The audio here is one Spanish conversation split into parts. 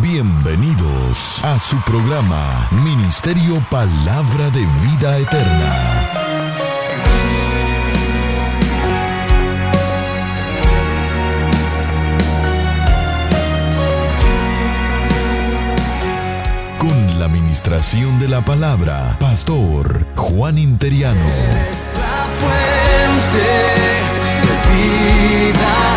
Bienvenidos a su programa Ministerio Palabra de Vida Eterna. Con la administración de la palabra, Pastor Juan Interiano. Fuente de vida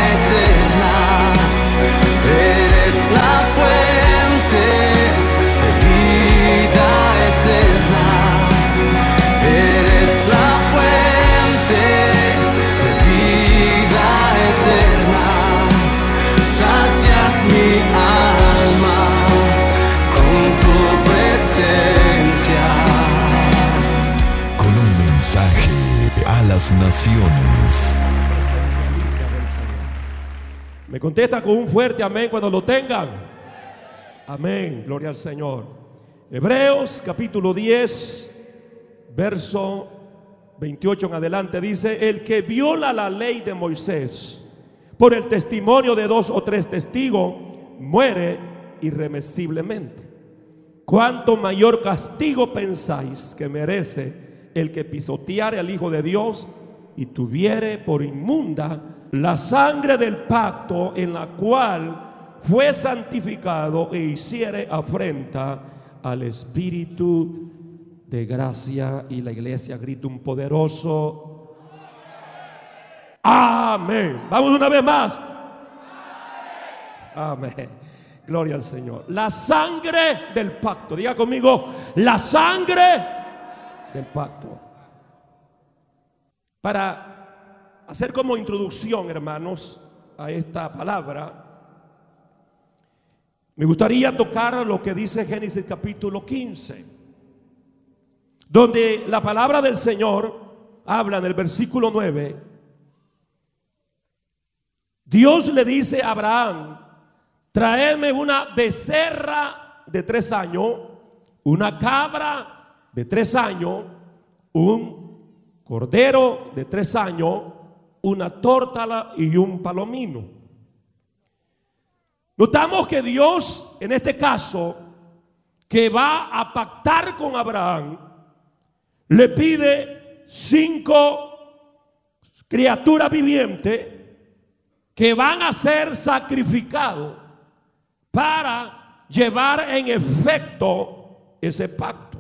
naciones. Me contesta con un fuerte amén cuando lo tengan. Amén, gloria al Señor. Hebreos capítulo 10, verso 28 en adelante dice, el que viola la ley de Moisés por el testimonio de dos o tres testigos, muere irremisiblemente. ¿Cuánto mayor castigo pensáis que merece el que pisoteare al Hijo de Dios y tuviere por inmunda la sangre del pacto en la cual fue santificado e hiciere afrenta al Espíritu de gracia? Y la iglesia grita un poderoso Amén. Vamos una vez más. Amén. Gloria al Señor. La sangre del pacto. Diga conmigo, la sangre del pacto. Para hacer como introducción, hermanos, a esta palabra, me gustaría tocar lo que dice Génesis capítulo 15, donde la palabra del Señor habla en el versículo 9. Dios le dice a Abraham, traeme una becerra de tres años, una cabra de tres años, un cordero de tres años, una tórtala y un palomino. Notamos que Dios, en este caso, que va a pactar con Abraham, le pide cinco criaturas vivientes que van a ser sacrificados para llevar en efecto ese pacto.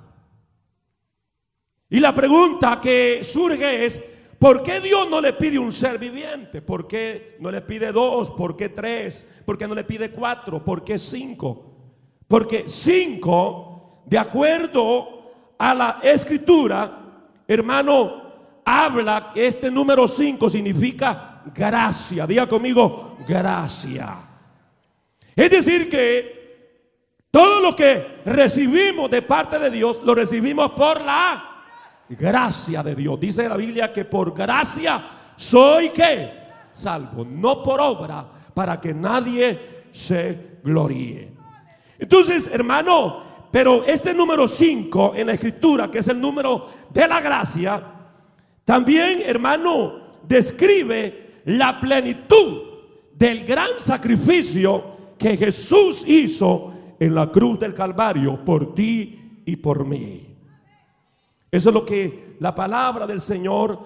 Y la pregunta que surge es, ¿por qué Dios no le pide un ser viviente? ¿Por qué no le pide dos? ¿Por qué tres? ¿Por qué no le pide cuatro? ¿Por qué cinco? Porque cinco, de acuerdo a la escritura, hermano, habla que este número cinco significa gracia. Diga conmigo, gracia. Es decir que todo lo que recibimos de parte de Dios, lo recibimos por la gracia de Dios. Dice la Biblia que por gracia soy que salvo, no por obra, para que nadie se gloríe. Entonces, hermano, pero este número 5 en la escritura, que es el número de la gracia, también, hermano, describe la plenitud del gran sacrificio que Jesús hizo en la cruz del Calvario por ti y por mí. Eso es lo que la palabra del Señor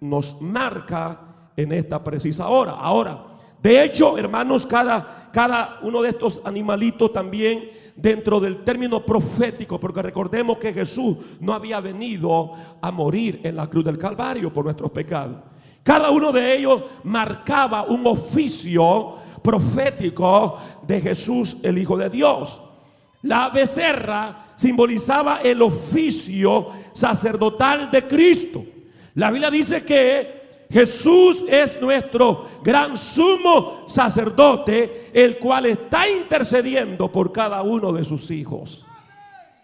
nos marca en esta precisa hora. Ahora, de hecho, hermanos, cada, cada uno de estos animalitos también dentro del término profético, porque recordemos que Jesús no había venido a morir en la cruz del Calvario por nuestros pecados. Cada uno de ellos marcaba un oficio profético de Jesús, el Hijo de Dios. La becerra simbolizaba el oficio sacerdotal de Cristo. La Biblia dice que Jesús es nuestro gran sumo sacerdote, el cual está intercediendo por cada uno de sus hijos.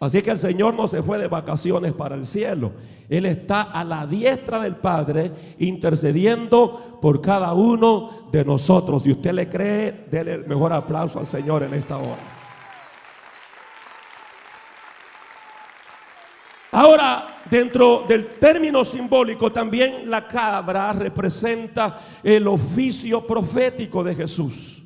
Así que el Señor no se fue de vacaciones para el cielo. Él está a la diestra del Padre intercediendo por cada uno de nosotros. Si usted le cree, déle el mejor aplauso al Señor en esta hora. Ahora, dentro del término simbólico, también la cabra representa el oficio profético de Jesús.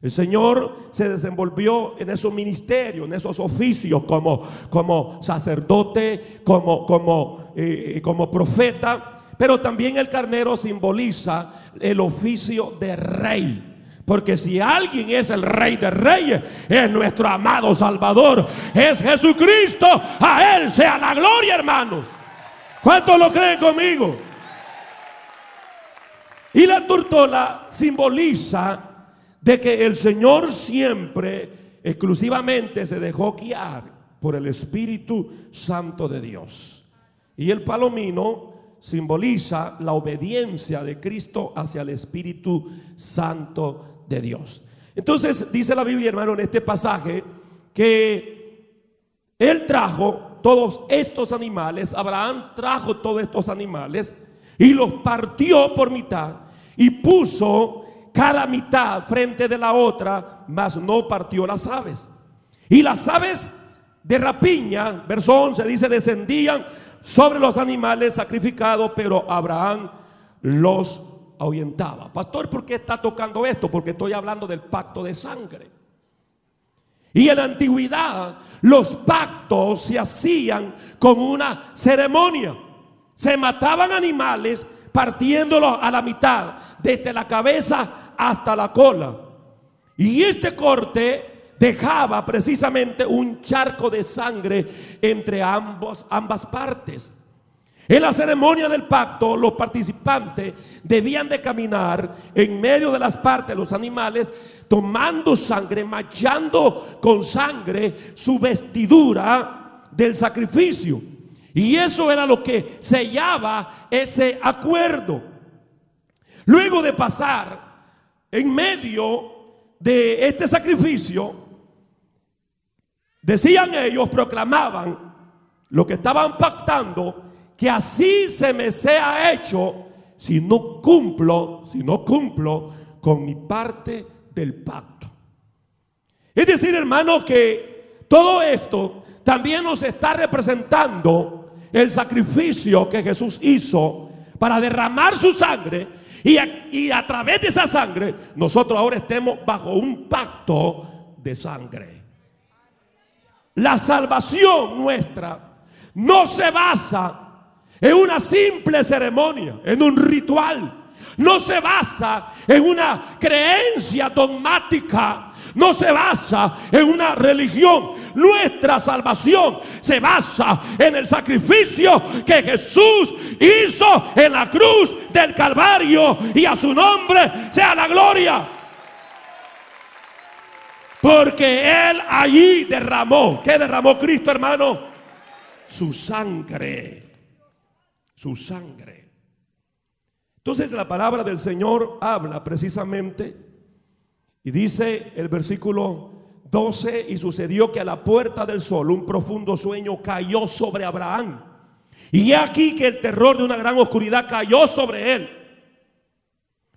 El Señor se desenvolvió en esos ministerios, en esos oficios como, como sacerdote, como, como, eh, como profeta, pero también el carnero simboliza el oficio de rey. Porque si alguien es el rey de reyes, es nuestro amado Salvador, es Jesucristo. A Él sea la gloria, hermanos. ¿Cuántos lo creen conmigo? Y la tortola simboliza de que el Señor siempre, exclusivamente, se dejó guiar por el Espíritu Santo de Dios. Y el palomino simboliza la obediencia de Cristo hacia el Espíritu Santo de Dios. Entonces dice la Biblia, hermano, en este pasaje que Él trajo todos estos animales, Abraham trajo todos estos animales y los partió por mitad y puso cada mitad frente de la otra, mas no partió las aves. Y las aves de rapiña, verso 11, dice, descendían sobre los animales sacrificados, pero Abraham los ahuyentaba. Pastor, ¿por qué está tocando esto? Porque estoy hablando del pacto de sangre. Y en la antigüedad los pactos se hacían con una ceremonia. Se mataban animales partiéndolos a la mitad, desde la cabeza hasta la cola. Y este corte dejaba precisamente un charco de sangre entre ambos, ambas partes. En la ceremonia del pacto, los participantes debían de caminar en medio de las partes de los animales, tomando sangre, machando con sangre su vestidura del sacrificio. Y eso era lo que sellaba ese acuerdo. Luego de pasar en medio de este sacrificio, decían ellos, proclamaban lo que estaban pactando, que así se me sea hecho si no cumplo, si no cumplo con mi parte del pacto. Es decir, hermanos, que todo esto también nos está representando el sacrificio que Jesús hizo para derramar su sangre y a, través de esa sangre, nosotros ahora estemos bajo un pacto de sangre. La salvación nuestra no se basa en una simple ceremonia, en un ritual. No se basa en una creencia dogmática no se basa en una religión. Nuestra salvación se basa en el sacrificio que Jesús hizo en la cruz del Calvario. Y a su nombre sea la gloria. Porque Él allí derramó. ¿Qué derramó Cristo, hermano? Su sangre. Su sangre. Entonces la palabra del Señor habla precisamente y dice el versículo 12, y sucedió que a la puerta del sol un profundo sueño cayó sobre Abraham. Y aquí que el terror de una gran oscuridad cayó sobre él.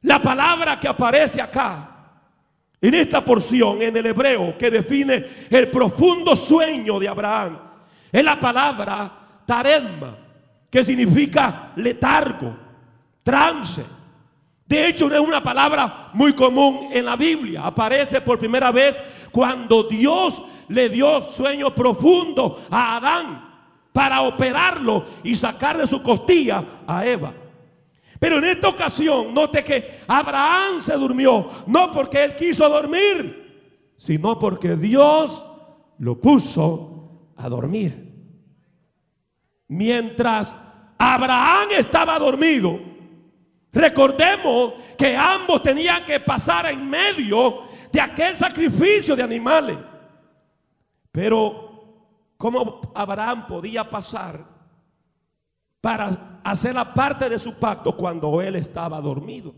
La palabra que aparece acá, en esta porción, en el hebreo, que define el profundo sueño de Abraham, es la palabra taremma, que significa letargo, trance de hecho, es una palabra muy común en la Biblia. Aparece por primera vez cuando Dios le dio sueño profundo a Adán para operarlo y sacar de su costilla a Eva. Pero en esta ocasión, note que Abraham se durmió, no porque él quiso dormir, sino porque Dios lo puso a dormir. Mientras Abraham estaba dormido, Recordemos que ambos tenían que pasar en medio de aquel sacrificio de animales. Pero, ¿cómo Abraham podía pasar para hacer la parte de su pacto cuando él estaba dormido?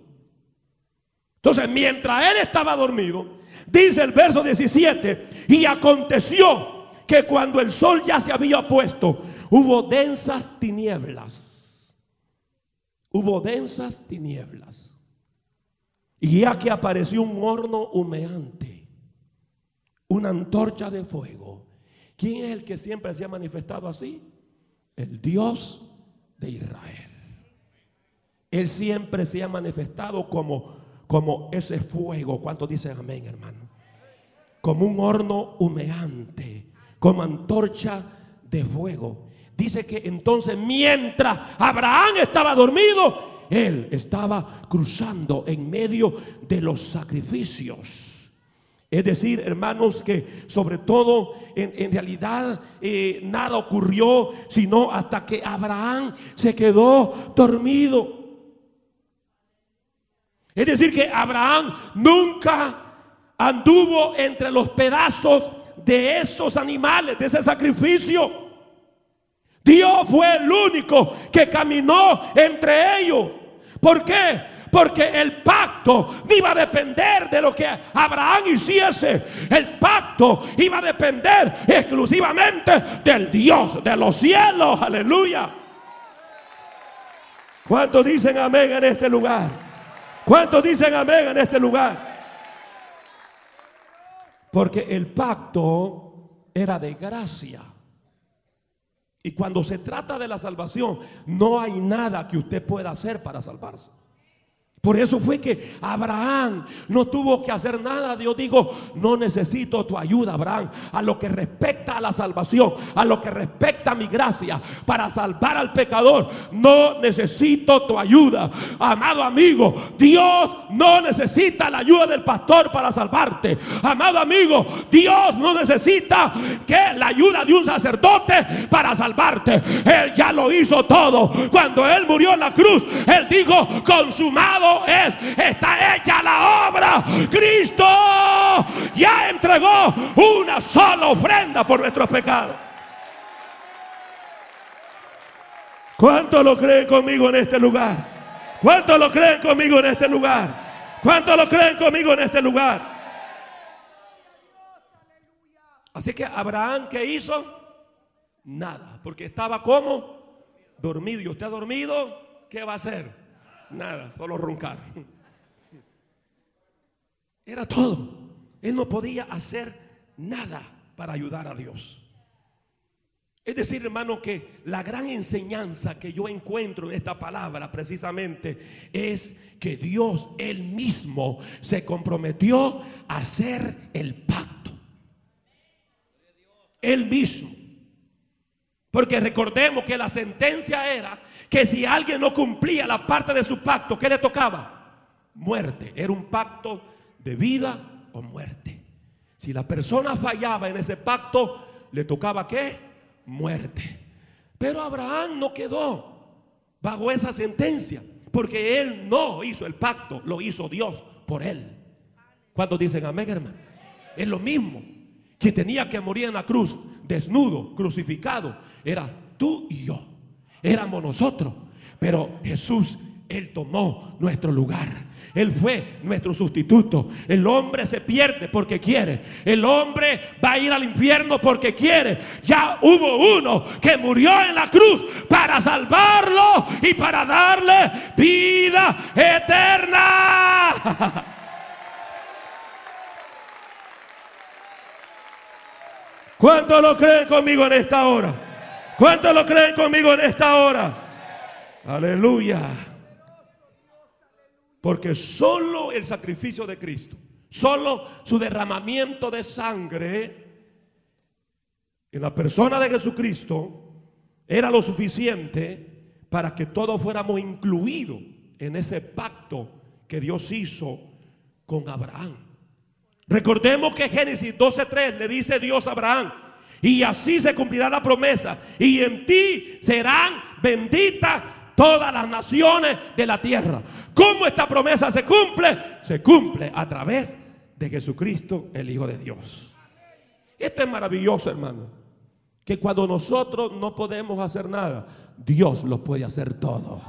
Entonces, mientras él estaba dormido, dice el verso 17, y aconteció que cuando el sol ya se había puesto, hubo densas tinieblas hubo densas tinieblas. Y ya que apareció un horno humeante, una antorcha de fuego. ¿Quién es el que siempre se ha manifestado así? El Dios de Israel. Él siempre se ha manifestado como, como ese fuego. ¿Cuántos dicen amén, hermano? Como un horno humeante, como antorcha de fuego. Dice que entonces mientras Abraham estaba dormido, él estaba cruzando en medio de los sacrificios. Es decir, hermanos, que sobre todo en, realidad eh, nada ocurrió, sino hasta que Abraham se quedó dormido. Es decir, que Abraham nunca anduvo entre los pedazos de esos animales, de ese sacrificio. Dios fue el único que caminó entre ellos. ¿Por qué? Porque el pacto iba a depender de lo que Abraham hiciese. El pacto iba a depender exclusivamente del Dios de los cielos. Aleluya. ¿Cuántos dicen amén en este lugar? ¿Cuántos dicen amén en este lugar? Porque el pacto era de gracia. Y cuando se trata de la salvación, no hay nada que usted pueda hacer para salvarse. Por eso fue que Abraham no tuvo que hacer nada. Dios dijo, no necesito tu ayuda, Abraham, a lo que respecta a la salvación, a lo que respecta a mi gracia, para salvar al pecador. No necesito tu ayuda. Amado amigo, Dios no necesita la ayuda del pastor para salvarte. Amado amigo, Dios no necesita que la ayuda de un sacerdote para salvarte. Él ya lo hizo todo. Cuando Él murió en la cruz, Él dijo, consumado es, está hecha la obra. Cristo ya entregó una sola ofrenda por nuestros pecados. ¿Cuántos lo creen conmigo en este lugar? ¿Cuántos lo creen conmigo en este lugar? ¿Cuántos lo creen conmigo en este lugar? Así que Abraham, ¿qué hizo? Nada, porque estaba como dormido. ¿Y usted ha dormido? ¿Qué va a hacer? Nada, solo roncar. Era todo. Él no podía hacer nada para ayudar a Dios. Es decir, hermano, que la gran enseñanza que yo encuentro en esta palabra precisamente es que Dios él mismo se comprometió a hacer el pacto. Él mismo. Porque recordemos que la sentencia era que si alguien no cumplía la parte de su pacto, ¿qué le tocaba? Muerte. Era un pacto de vida o muerte. Si la persona fallaba en ese pacto, le tocaba qué? Muerte. Pero Abraham no quedó bajo esa sentencia, porque él no hizo el pacto, lo hizo Dios por él. ¿Cuántos dicen amén, hermano? Es lo mismo que tenía que morir en la cruz, desnudo, crucificado, era tú y yo éramos nosotros. Pero Jesús, Él tomó nuestro lugar. Él fue nuestro sustituto. El hombre se pierde porque quiere. El hombre va a ir al infierno porque quiere. Ya hubo uno que murió en la cruz para salvarlo y para darle vida eterna. ¿Cuántos lo creen conmigo en esta hora? ¿Cuántos lo creen conmigo en esta hora? Aleluya. Porque solo el sacrificio de Cristo, solo su derramamiento de sangre en la persona de Jesucristo era lo suficiente para que todos fuéramos incluidos en ese pacto que Dios hizo con Abraham. Recordemos que Génesis 12:3 le dice Dios a Abraham, y así se cumplirá la promesa. Y en ti serán benditas todas las naciones de la tierra. ¿Cómo esta promesa se cumple? Se cumple a través de Jesucristo, el Hijo de Dios. Esto es maravilloso, hermano. Que cuando nosotros no podemos hacer nada, Dios lo puede hacer todo.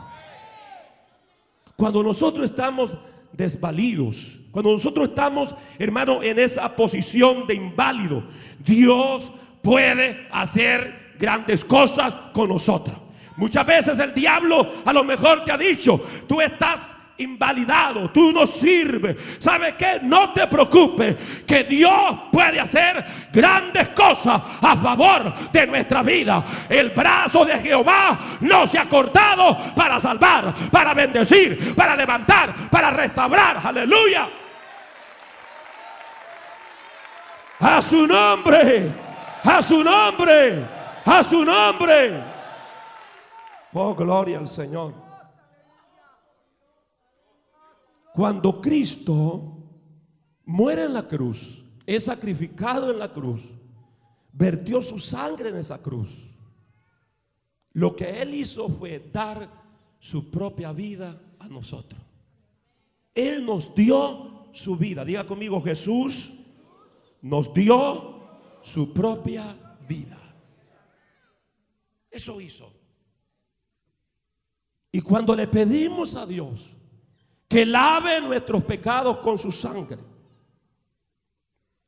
Cuando nosotros estamos desvalidos, cuando nosotros estamos, hermano, en esa posición de inválido, Dios puede hacer grandes cosas con nosotros. Muchas veces el diablo a lo mejor te ha dicho, tú estás invalidado, tú no sirves. ¿Sabes qué? No te preocupes, que Dios puede hacer grandes cosas a favor de nuestra vida. El brazo de Jehová no se ha cortado para salvar, para bendecir, para levantar, para restaurar. Aleluya. A su nombre, a su nombre, a su nombre. Oh, gloria al Señor. Cuando Cristo muere en la cruz, es sacrificado en la cruz, vertió su sangre en esa cruz. Lo que Él hizo fue dar su propia vida a nosotros. Él nos dio su vida. Diga conmigo, Jesús nos dio su propia vida. Eso hizo. Y cuando le pedimos a Dios que lave nuestros pecados con su sangre,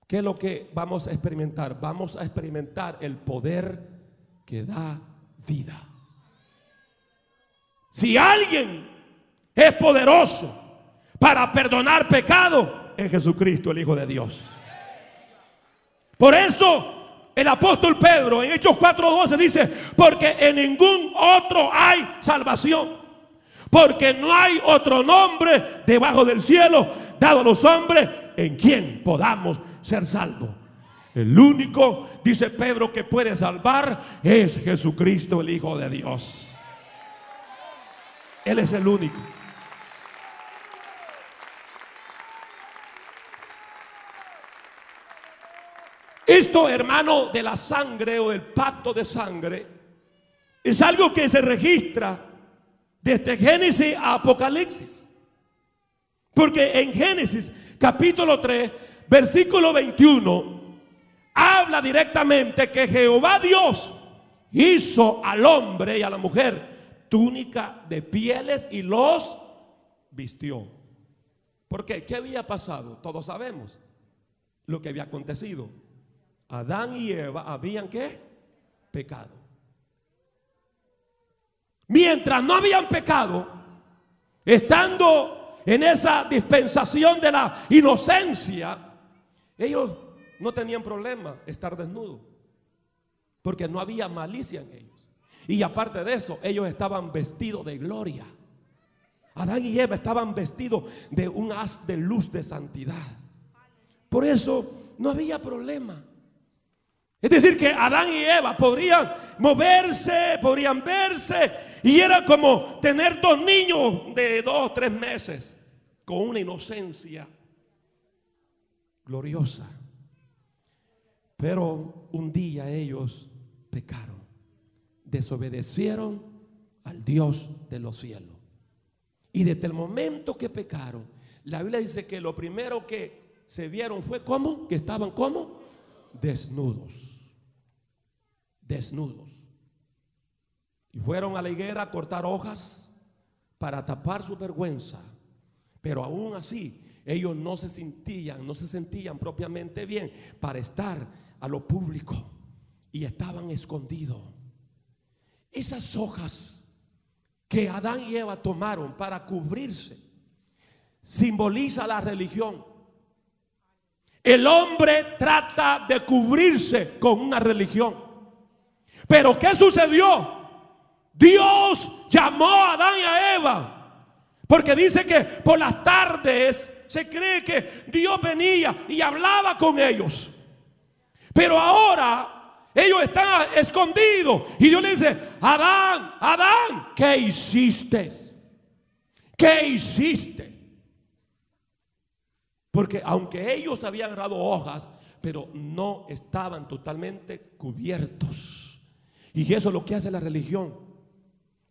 ¿qué es lo que vamos a experimentar? Vamos a experimentar el poder que da vida. Si alguien es poderoso para perdonar pecado, es Jesucristo, el Hijo de Dios. Por eso el apóstol Pedro en Hechos 4:12 dice, porque en ningún otro hay salvación. Porque no hay otro nombre debajo del cielo dado a los hombres en quien podamos ser salvos. El único, dice Pedro, que puede salvar es Jesucristo, el Hijo de Dios. Él es el único. Esto, hermano, de la sangre o del pacto de sangre, es algo que se registra desde Génesis a Apocalipsis. Porque en Génesis capítulo 3, versículo 21, habla directamente que Jehová Dios hizo al hombre y a la mujer túnica de pieles y los vistió. ¿Por qué? ¿Qué había pasado? Todos sabemos lo que había acontecido. Adán y Eva habían qué? Pecado. Mientras no habían pecado, estando en esa dispensación de la inocencia, ellos no tenían problema estar desnudos, porque no había malicia en ellos. Y aparte de eso, ellos estaban vestidos de gloria. Adán y Eva estaban vestidos de un haz de luz de santidad. Por eso no había problema. Es decir, que Adán y Eva podrían moverse, podrían verse, y era como tener dos niños de dos, tres meses, con una inocencia gloriosa. Pero un día ellos pecaron, desobedecieron al Dios de los cielos. Y desde el momento que pecaron, la Biblia dice que lo primero que se vieron fue como, que estaban como desnudos desnudos. Y fueron a la higuera a cortar hojas para tapar su vergüenza. Pero aún así, ellos no se sentían, no se sentían propiamente bien para estar a lo público. Y estaban escondidos. Esas hojas que Adán y Eva tomaron para cubrirse simboliza la religión. El hombre trata de cubrirse con una religión. Pero ¿qué sucedió? Dios llamó a Adán y a Eva. Porque dice que por las tardes se cree que Dios venía y hablaba con ellos. Pero ahora ellos están escondidos. Y Dios le dice, Adán, Adán, ¿qué hiciste? ¿Qué hiciste? Porque aunque ellos habían dado hojas, pero no estaban totalmente cubiertos. Y eso es lo que hace la religión.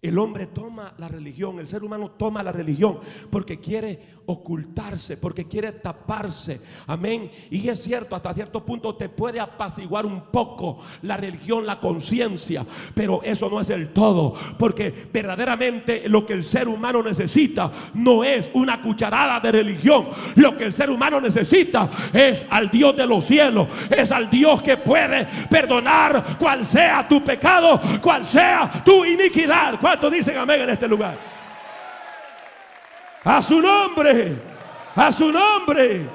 El hombre toma la religión, el ser humano toma la religión porque quiere ocultarse, porque quiere taparse. Amén. Y es cierto, hasta cierto punto te puede apaciguar un poco la religión, la conciencia, pero eso no es el todo, porque verdaderamente lo que el ser humano necesita no es una cucharada de religión. Lo que el ser humano necesita es al Dios de los cielos, es al Dios que puede perdonar cual sea tu pecado, cual sea tu iniquidad. ¿Cuántos dicen amén en este lugar? A su nombre. A su nombre.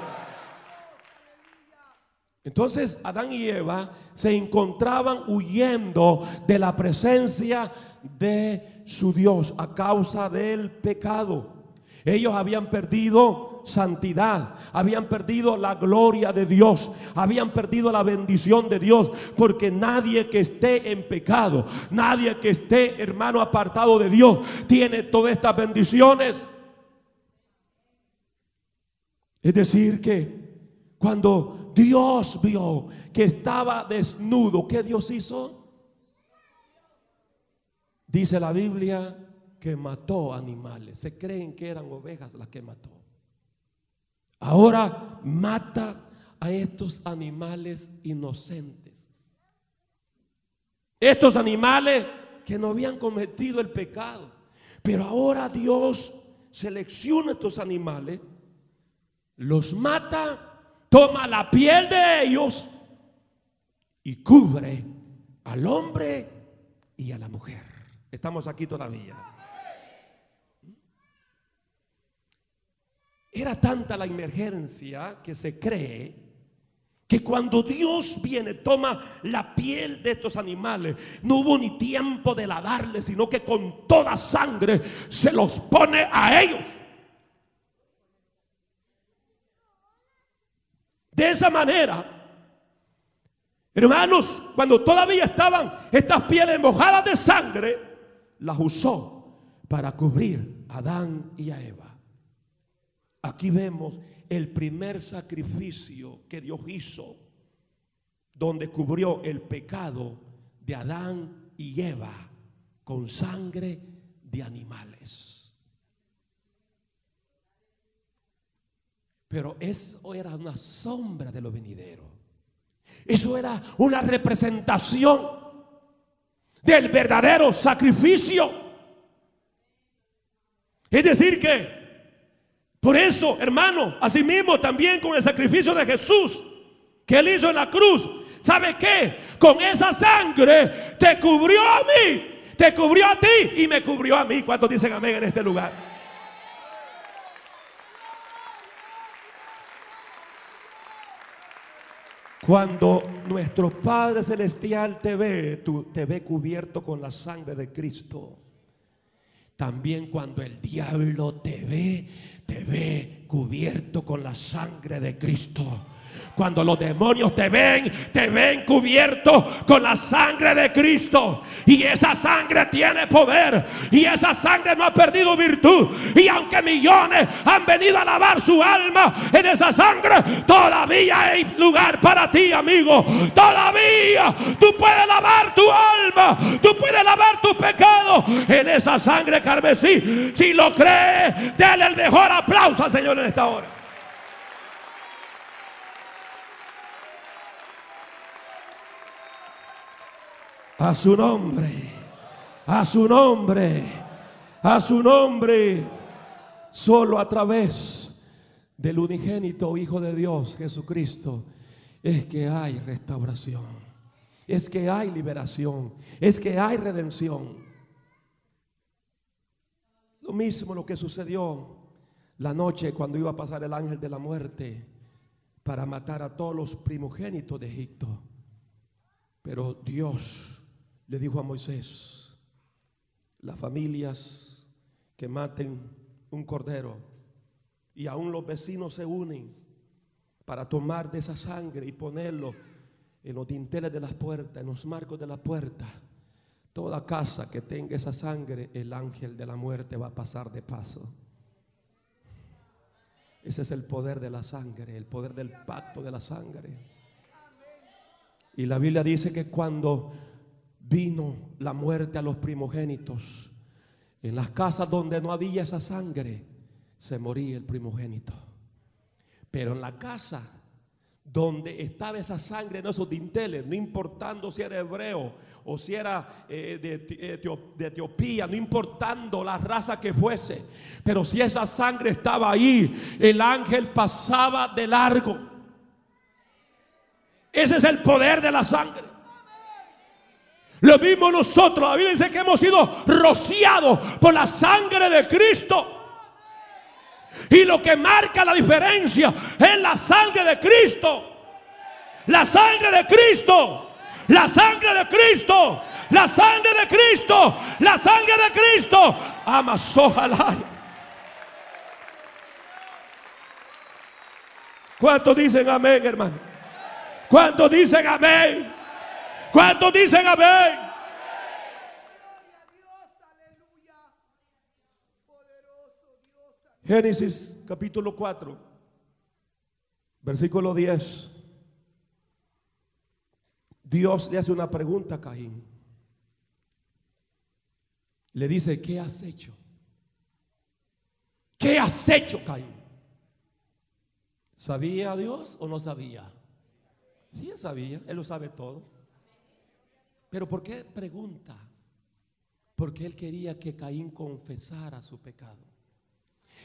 Entonces Adán y Eva se encontraban huyendo de la presencia de su Dios a causa del pecado. Ellos habían perdido santidad, habían perdido la gloria de Dios, habían perdido la bendición de Dios, porque nadie que esté en pecado, nadie que esté hermano apartado de Dios, tiene todas estas bendiciones. Es decir, que cuando Dios vio que estaba desnudo, ¿qué Dios hizo? Dice la Biblia que mató animales. Se creen que eran ovejas las que mató. Ahora mata a estos animales inocentes. Estos animales que no habían cometido el pecado. Pero ahora Dios selecciona estos animales los mata, toma la piel de ellos y cubre al hombre y a la mujer. Estamos aquí todavía. Era tanta la emergencia que se cree que cuando Dios viene, toma la piel de estos animales, no hubo ni tiempo de lavarles, sino que con toda sangre se los pone a ellos. De esa manera, hermanos, cuando todavía estaban estas pieles mojadas de sangre, las usó para cubrir a Adán y a Eva. Aquí vemos el primer sacrificio que Dios hizo, donde cubrió el pecado de Adán y Eva con sangre de animales. Pero eso era una sombra de lo venidero. Eso era una representación del verdadero sacrificio. Es decir que, por eso, hermano, asimismo también con el sacrificio de Jesús que él hizo en la cruz, ¿sabe qué? Con esa sangre te cubrió a mí, te cubrió a ti y me cubrió a mí. ¿Cuántos dicen amén en este lugar? Cuando nuestro Padre Celestial te ve, tú, te ve cubierto con la sangre de Cristo. También cuando el diablo te ve, te ve cubierto con la sangre de Cristo. Cuando los demonios te ven, te ven cubierto con la sangre de Cristo. Y esa sangre tiene poder. Y esa sangre no ha perdido virtud. Y aunque millones han venido a lavar su alma en esa sangre, todavía hay lugar para ti, amigo. Todavía tú puedes lavar tu alma. Tú puedes lavar tu pecado en esa sangre carmesí. Si lo crees, dale el mejor aplauso al Señor en esta hora. A su nombre, a su nombre, a su nombre. Solo a través del unigénito Hijo de Dios, Jesucristo, es que hay restauración, es que hay liberación, es que hay redención. Lo mismo lo que sucedió la noche cuando iba a pasar el ángel de la muerte para matar a todos los primogénitos de Egipto. Pero Dios le dijo a Moisés, las familias que maten un cordero y aún los vecinos se unen para tomar de esa sangre y ponerlo en los dinteles de las puertas, en los marcos de la puerta. Toda casa que tenga esa sangre, el ángel de la muerte va a pasar de paso. Ese es el poder de la sangre, el poder del pacto de la sangre. Y la Biblia dice que cuando vino la muerte a los primogénitos. En las casas donde no había esa sangre, se moría el primogénito. Pero en la casa donde estaba esa sangre en esos dinteles, no importando si era hebreo o si era eh, de, de, Etiopía, no importando la raza que fuese, pero si esa sangre estaba ahí, el ángel pasaba de largo. Ese es el poder de la sangre. Lo mismo nosotros. La Biblia dice que hemos sido rociados por la sangre de Cristo. Y lo que marca la diferencia es la sangre de Cristo. La sangre de Cristo. La sangre de Cristo. La sangre de Cristo. La sangre de Cristo. Amas ojalá. ¿Cuántos dicen amén, hermano? ¿Cuántos dicen amén? ¿Cuántos dicen amén? Génesis capítulo 4, versículo 10. Dios le hace una pregunta a Caín. Le dice, ¿qué has hecho? ¿Qué has hecho, Caín? ¿Sabía Dios o no sabía? Sí, él sabía, él lo sabe todo. Pero ¿por qué pregunta? Porque él quería que Caín confesara su pecado.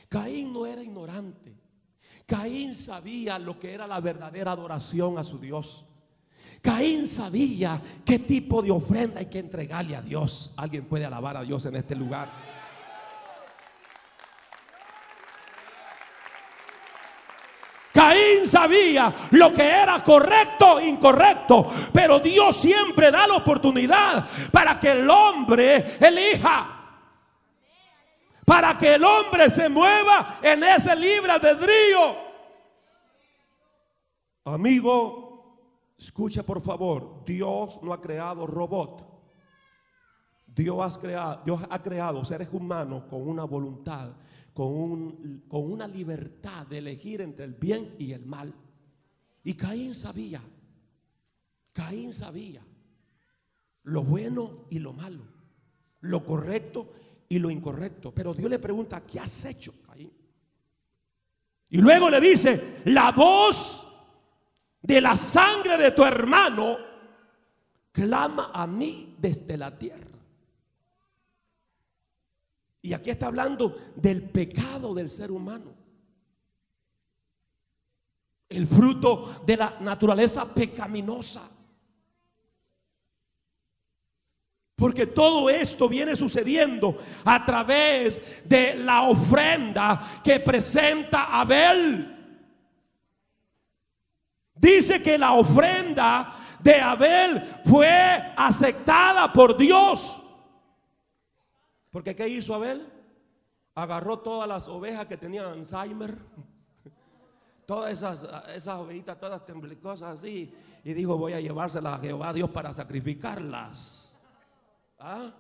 Caín no era ignorante. Caín sabía lo que era la verdadera adoración a su Dios. Caín sabía qué tipo de ofrenda hay que entregarle a Dios. Alguien puede alabar a Dios en este lugar. Sabía lo que era correcto e incorrecto, pero Dios siempre da la oportunidad para que el hombre elija para que el hombre se mueva en ese libre albedrío. Amigo, escucha por favor, Dios no ha creado robot. Dios ha creado, Dios ha creado seres humanos con una voluntad, con, con una libertad de elegir entre el bien y el mal. Y Caín sabía, Caín sabía lo bueno y lo malo, lo correcto y lo incorrecto. Pero Dios le pregunta, ¿qué has hecho, Caín? Y luego le dice, la voz de la sangre de tu hermano clama a mí desde la tierra. Y aquí está hablando del pecado del ser humano. El fruto de la naturaleza pecaminosa. Porque todo esto viene sucediendo a través de la ofrenda que presenta Abel. Dice que la ofrenda de Abel fue aceptada por Dios. Porque ¿qué hizo Abel? Agarró todas las ovejas que tenían Alzheimer, todas esas, esas ovejitas, todas temblicosas así, y dijo, voy a llevárselas a Jehová Dios para sacrificarlas. ¿Ah?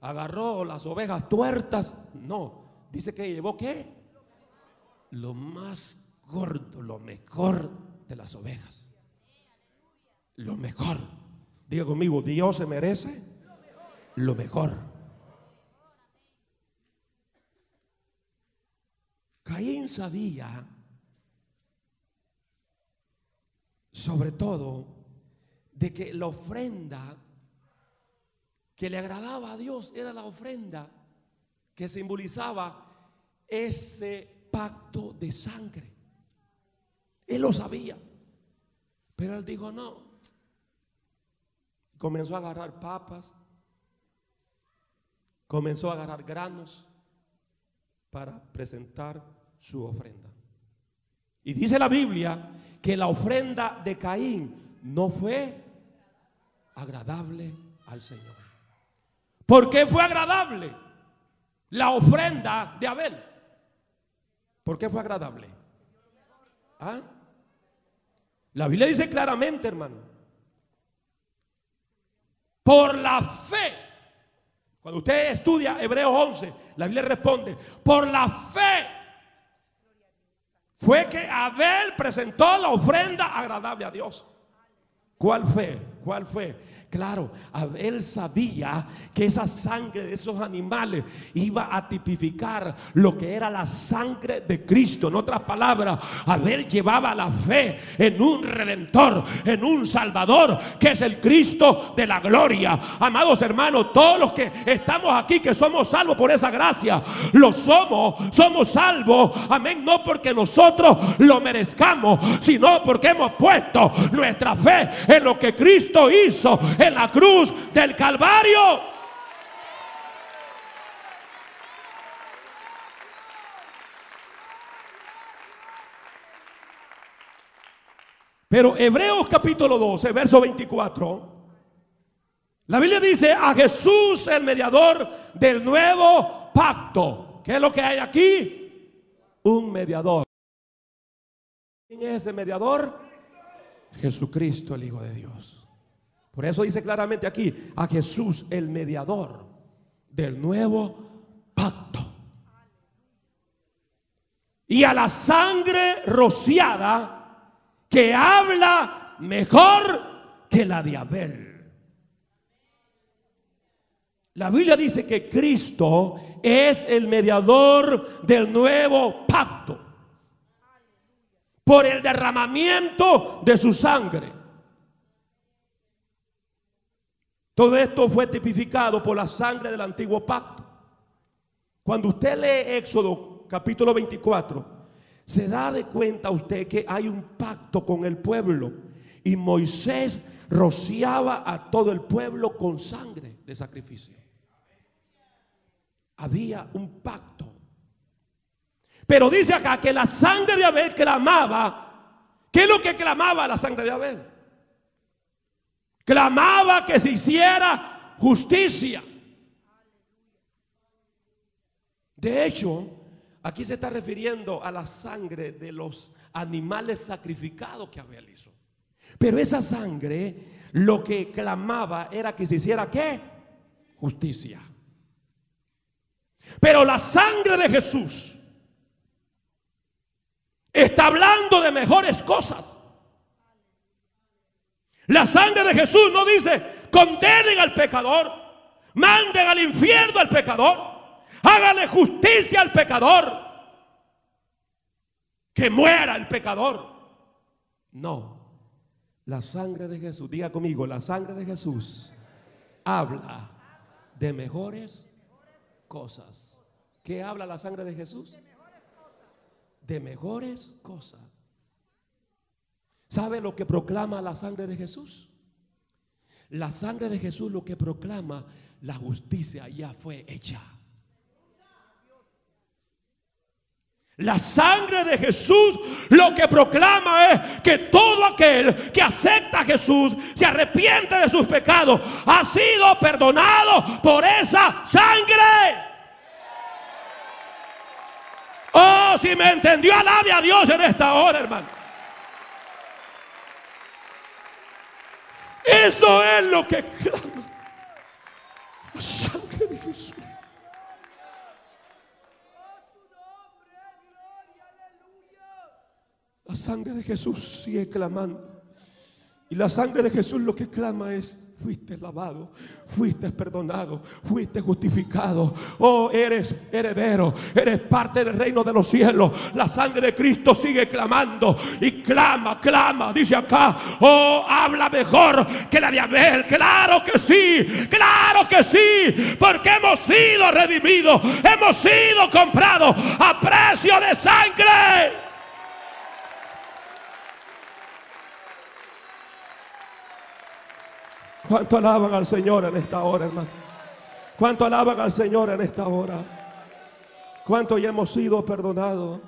Agarró las ovejas tuertas. No, dice que llevó qué? Lo más gordo, lo mejor de las ovejas. Lo mejor. Diga conmigo, Dios se merece lo mejor. Caín sabía, sobre todo, de que la ofrenda que le agradaba a Dios era la ofrenda que simbolizaba ese pacto de sangre. Él lo sabía. Pero él dijo, no. Comenzó a agarrar papas. Comenzó a agarrar granos para presentar su ofrenda. Y dice la Biblia que la ofrenda de Caín no fue agradable al Señor. ¿Por qué fue agradable la ofrenda de Abel? ¿Por qué fue agradable? ¿Ah? La Biblia dice claramente, hermano, por la fe. Cuando usted estudia Hebreos 11, la Biblia responde, por la fe fue que Abel presentó la ofrenda agradable a Dios. ¿Cuál fe? ¿Cuál fue? Claro, Abel sabía que esa sangre de esos animales iba a tipificar lo que era la sangre de Cristo. En otras palabras, Abel llevaba la fe en un redentor, en un salvador, que es el Cristo de la gloria. Amados hermanos, todos los que estamos aquí, que somos salvos por esa gracia, lo somos, somos salvos. Amén, no porque nosotros lo merezcamos, sino porque hemos puesto nuestra fe en lo que Cristo hizo en la cruz del Calvario. Pero Hebreos capítulo 12, verso 24. La Biblia dice a Jesús el mediador del nuevo pacto. ¿Qué es lo que hay aquí? Un mediador. ¿Quién es ese mediador? Jesucristo, el Hijo de Dios. Por eso dice claramente aquí a Jesús el mediador del nuevo pacto. Y a la sangre rociada que habla mejor que la de Abel. La Biblia dice que Cristo es el mediador del nuevo pacto por el derramamiento de su sangre. Todo esto fue tipificado por la sangre del antiguo pacto. Cuando usted lee Éxodo capítulo 24, se da de cuenta usted que hay un pacto con el pueblo y Moisés rociaba a todo el pueblo con sangre de sacrificio había un pacto. Pero dice acá que la sangre de Abel clamaba. ¿Qué es lo que clamaba la sangre de Abel? Clamaba que se hiciera justicia. De hecho, aquí se está refiriendo a la sangre de los animales sacrificados que Abel hizo. Pero esa sangre lo que clamaba era que se hiciera qué? Justicia. Pero la sangre de Jesús está hablando de mejores cosas. La sangre de Jesús no dice, condenen al pecador, manden al infierno al pecador, háganle justicia al pecador, que muera el pecador. No, la sangre de Jesús, diga conmigo, la sangre de Jesús habla de mejores cosas. ¿Qué habla la sangre de Jesús? De mejores cosas. ¿Sabe lo que proclama la sangre de Jesús? La sangre de Jesús lo que proclama, la justicia ya fue hecha. La sangre de Jesús lo que proclama es que todo aquel que acepta a Jesús, se arrepiente de sus pecados, ha sido perdonado por esa sangre. Oh, si me entendió, alabe a Dios en esta hora, hermano. Eso es lo que clama la sangre de Jesús. La sangre de Jesús sigue clamando. Y la sangre de Jesús lo que clama es, fuiste lavado, fuiste perdonado, fuiste justificado. Oh, eres heredero, eres parte del reino de los cielos. La sangre de Cristo sigue clamando y clama, clama. Dice acá, oh, habla mejor que la de Abel. Claro que sí, claro que sí, porque hemos sido redimidos, hemos sido comprados a precio de sangre. ¿Cuánto alaban al Señor en esta hora, hermano? ¿Cuánto alaban al Señor en esta hora? ¿Cuánto ya hemos sido perdonados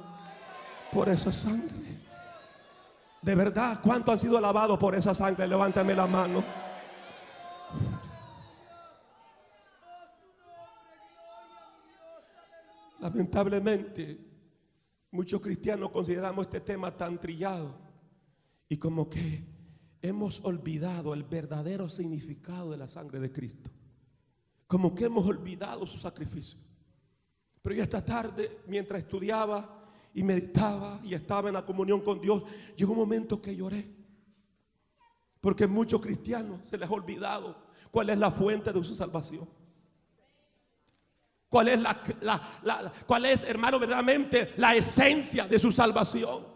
por esa sangre? De verdad, ¿cuánto han sido alabados por esa sangre? Levántame la mano. Lamentablemente, muchos cristianos consideramos este tema tan trillado y como que hemos olvidado el verdadero significado de la sangre de Cristo. Como que hemos olvidado su sacrificio. Pero ya esta tarde, mientras estudiaba y meditaba y estaba en la comunión con Dios, llegó un momento que lloré. Porque muchos cristianos se les ha olvidado cuál es la fuente de su salvación. ¿Cuál es, la, cuál es, hermano, verdaderamente la esencia de su salvación?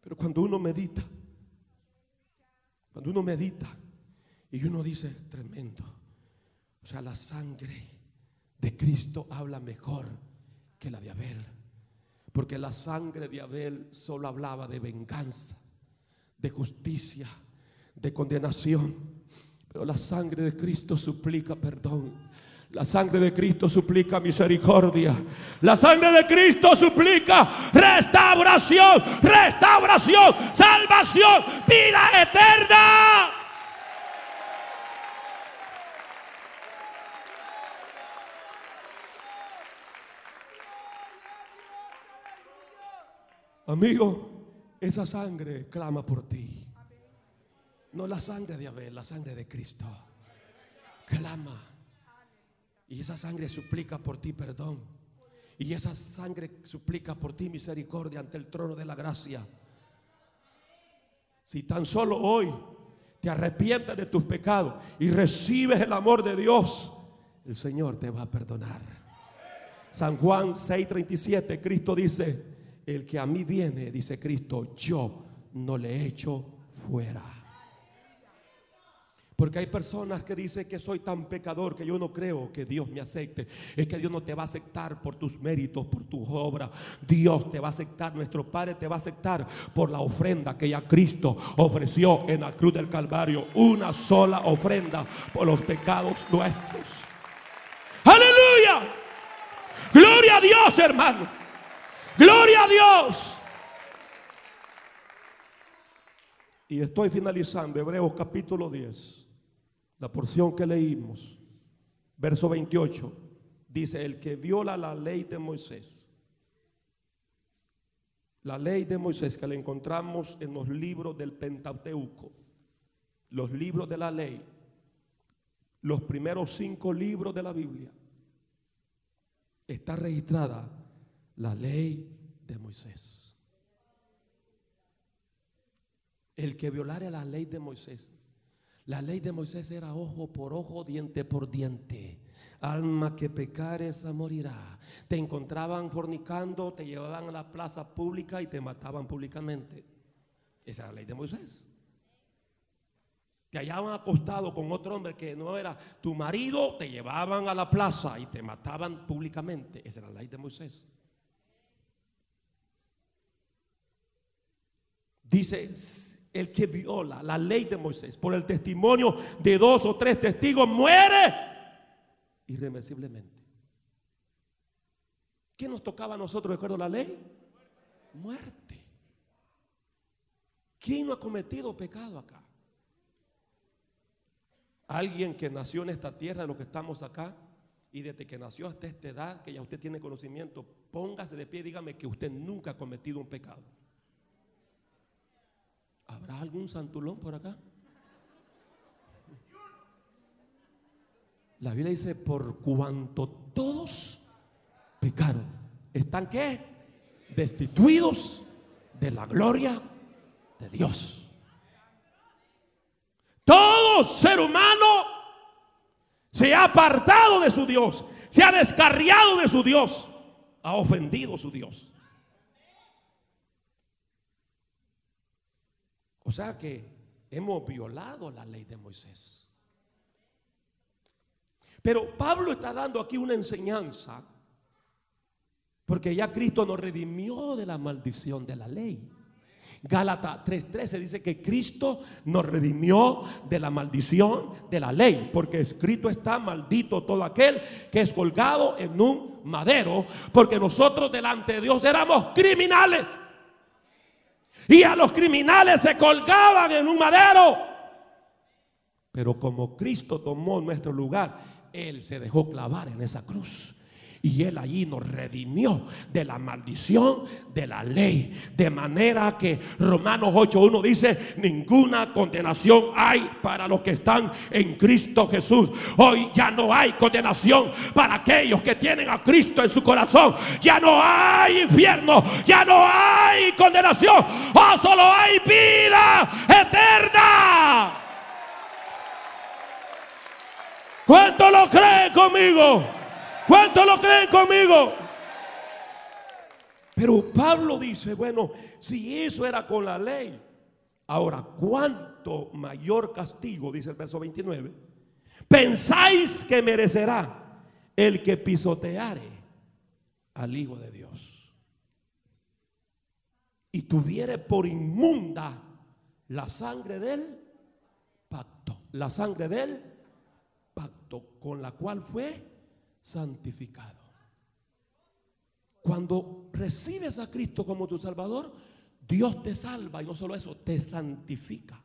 Pero cuando uno medita cuando uno medita y uno dice, tremendo, o sea, la sangre de Cristo habla mejor que la de Abel. Porque la sangre de Abel solo hablaba de venganza, de justicia, de condenación. Pero la sangre de Cristo suplica perdón. La sangre de Cristo suplica misericordia. La sangre de Cristo suplica restauración, restauración, salvación, vida eterna. Amigo, esa sangre clama por ti. No la sangre de Abel, la sangre de Cristo. Clama. Y esa sangre suplica por ti perdón. Y esa sangre suplica por ti misericordia ante el trono de la gracia. Si tan solo hoy te arrepientes de tus pecados y recibes el amor de Dios, el Señor te va a perdonar. San Juan 6:37, Cristo dice, el que a mí viene, dice Cristo, yo no le echo fuera. Porque hay personas que dicen que soy tan pecador que yo no creo que Dios me acepte. Es que Dios no te va a aceptar por tus méritos, por tus obras. Dios te va a aceptar, nuestro Padre te va a aceptar por la ofrenda que ya Cristo ofreció en la cruz del Calvario. Una sola ofrenda por los pecados nuestros. Aleluya. Gloria a Dios, hermano. Gloria a Dios. Y estoy finalizando Hebreos capítulo 10, la porción que leímos, verso 28, dice, el que viola la ley de Moisés, la ley de Moisés que la encontramos en los libros del Pentateuco, los libros de la ley, los primeros cinco libros de la Biblia, está registrada la ley de Moisés. El que violare la ley de Moisés. La ley de Moisés era ojo por ojo, diente por diente. Alma que pecare, esa morirá. Te encontraban fornicando, te llevaban a la plaza pública y te mataban públicamente. Esa era la ley de Moisés. Te hallaban acostado con otro hombre que no era tu marido, te llevaban a la plaza y te mataban públicamente. Esa era la ley de Moisés. Dice, el que viola la ley de Moisés por el testimonio de dos o tres testigos muere irreversiblemente. ¿Qué nos tocaba a nosotros de acuerdo a la ley? Muerte. ¿Quién no ha cometido pecado acá? Alguien que nació en esta tierra, de lo que estamos acá, y desde que nació hasta esta edad, que ya usted tiene conocimiento, póngase de pie y dígame que usted nunca ha cometido un pecado. ¿Habrá algún santulón por acá? La Biblia dice, por cuanto todos pecaron, ¿están qué? Destituidos de la gloria de Dios. Todo ser humano se ha apartado de su Dios, se ha descarriado de su Dios, ha ofendido a su Dios. O sea que hemos violado la ley de Moisés. Pero Pablo está dando aquí una enseñanza, porque ya Cristo nos redimió de la maldición de la ley. Gálatas 3:13 dice que Cristo nos redimió de la maldición de la ley, porque escrito está maldito todo aquel que es colgado en un madero, porque nosotros delante de Dios éramos criminales. Y a los criminales se colgaban en un madero. Pero como Cristo tomó nuestro lugar, Él se dejó clavar en esa cruz. Y Él allí nos redimió de la maldición de la ley. De manera que Romanos 8.1 dice, ninguna condenación hay para los que están en Cristo Jesús. Hoy ya no hay condenación para aquellos que tienen a Cristo en su corazón. Ya no hay infierno, ya no hay condenación. Oh, solo hay vida eterna. ¿Cuánto lo creen conmigo? ¿Cuántos lo creen conmigo? Pero Pablo dice, bueno, si eso era con la ley, ahora, ¿cuánto mayor castigo, dice el verso 29, pensáis que merecerá el que pisoteare al Hijo de Dios? Y tuviere por inmunda la sangre del pacto, la sangre del pacto con la cual fue santificado. Cuando recibes a Cristo como tu Salvador, Dios te salva y no solo eso, te santifica.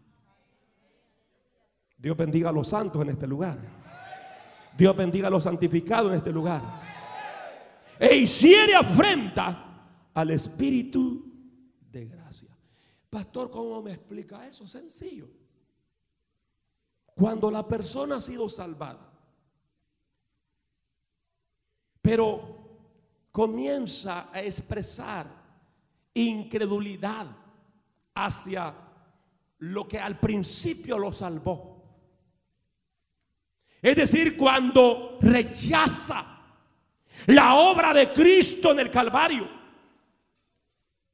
Dios bendiga a los santos en este lugar. Dios bendiga a los santificados en este lugar. E hiciere afrenta al Espíritu de gracia. Pastor, ¿cómo me explica eso? Sencillo. Cuando la persona ha sido salvada, pero comienza a expresar incredulidad hacia lo que al principio lo salvó. Es decir, cuando rechaza la obra de Cristo en el Calvario,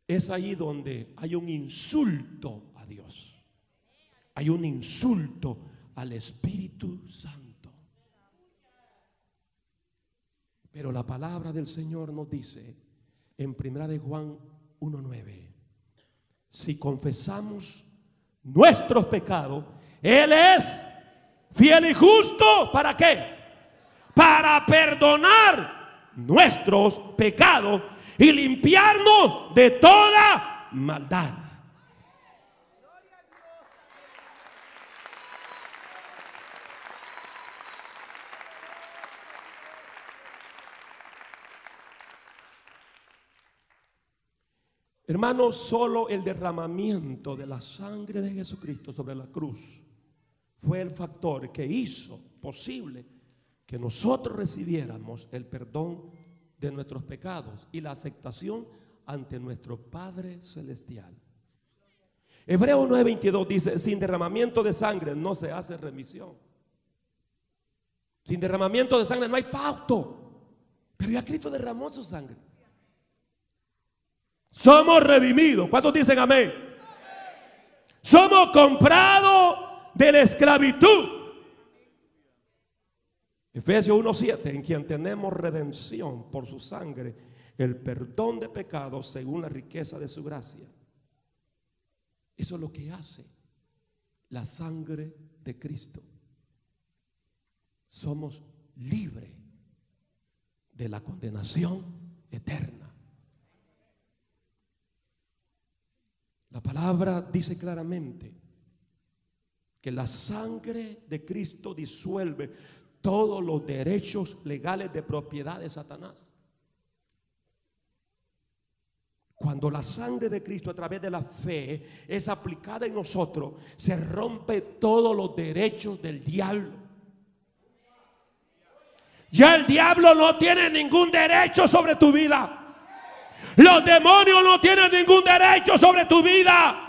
es ahí donde hay un insulto a Dios. Hay un insulto al Espíritu Santo. Pero la palabra del Señor nos dice en primera de Juan 1:9, si confesamos nuestros pecados, él es fiel y justo para qué? Para perdonar nuestros pecados y limpiarnos de toda maldad. Hermanos, solo el derramamiento de la sangre de Jesucristo sobre la cruz fue el factor que hizo posible que nosotros recibiéramos el perdón de nuestros pecados y la aceptación ante nuestro Padre Celestial. Hebreo 9:22 dice, sin derramamiento de sangre no se hace remisión. Sin derramamiento de sangre no hay pacto. Pero ya Cristo derramó su sangre. Somos redimidos. ¿Cuántos dicen amén? Somos comprados de la esclavitud. Efesios 1.7, en quien tenemos redención por su sangre, el perdón de pecados según la riqueza de su gracia. Eso es lo que hace la sangre de Cristo. Somos libres de la condenación eterna. La palabra dice claramente que la sangre de Cristo disuelve todos los derechos legales de propiedad de Satanás. Cuando la sangre de Cristo a través de la fe es aplicada en nosotros, se rompe todos los derechos del diablo. Ya el diablo no tiene ningún derecho sobre tu vida. Los demonios no tienen ningún derecho sobre tu vida.